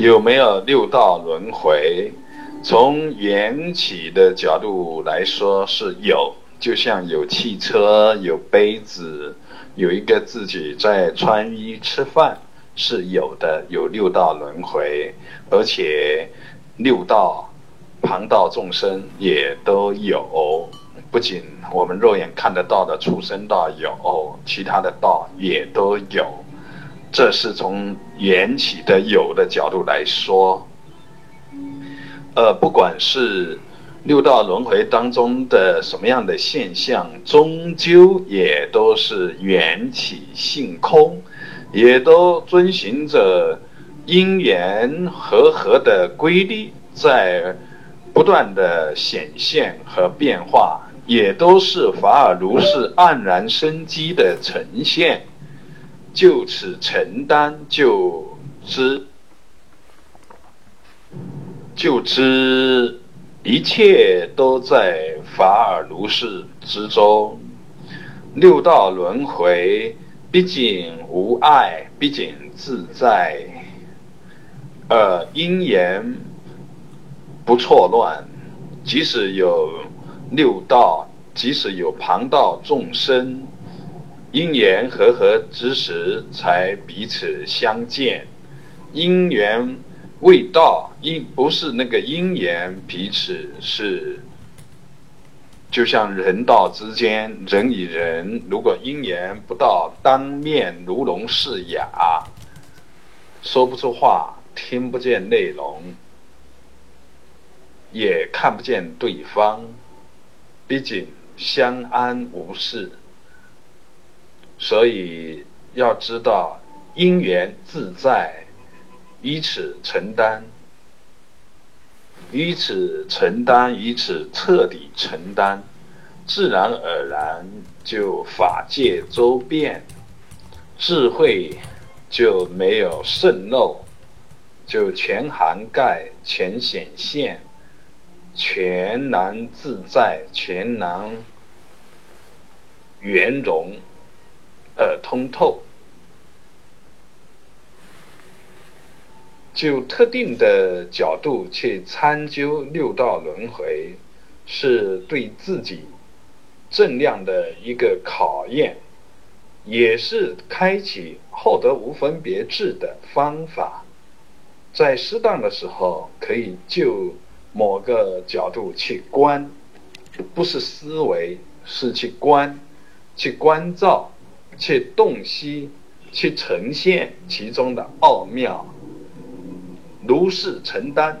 有没有六道轮回？从缘起的角度来说是有，就像有汽车、有杯子、有一个自己在穿衣吃饭是有的，有六道轮回，而且六道旁道众生也都有，不仅我们肉眼看得到的畜生道有，其他的道也都有，这是从缘起的有的角度来说。呃，不管是六道轮回当中的什么样的现象，终究也都是缘起性空，也都遵循着因缘和合的规律，在不断的显现和变化，也都是法尔如是黯然生机的呈现。就此承担，就知。就知一切都在法尔如是之中，六道轮回毕竟无碍，毕竟自在，呃，因缘不错乱。即使有六道，即使有旁道众生，因缘和合之时，才彼此相见。因缘。未到因不是那个因缘彼此是，就像人道之间，人与人如果因缘不到当面如聋似哑，说不出话，听不见内容，也看不见对方，毕竟相安无事，所以要知道因缘自在。以此承担，以此承担，以此彻底承担，自然而然就法界周遍，智慧就没有渗漏，就全涵盖、全显现、全然自在、全然圆融通透。就特定的角度去参究六道轮回，是对自己正量的一个考验，也是开启厚德无分别智的方法。在适当的时候，可以就某个角度去观，不是思维，是去观，去关照，去洞悉，去呈现其中的奥妙。如是承担。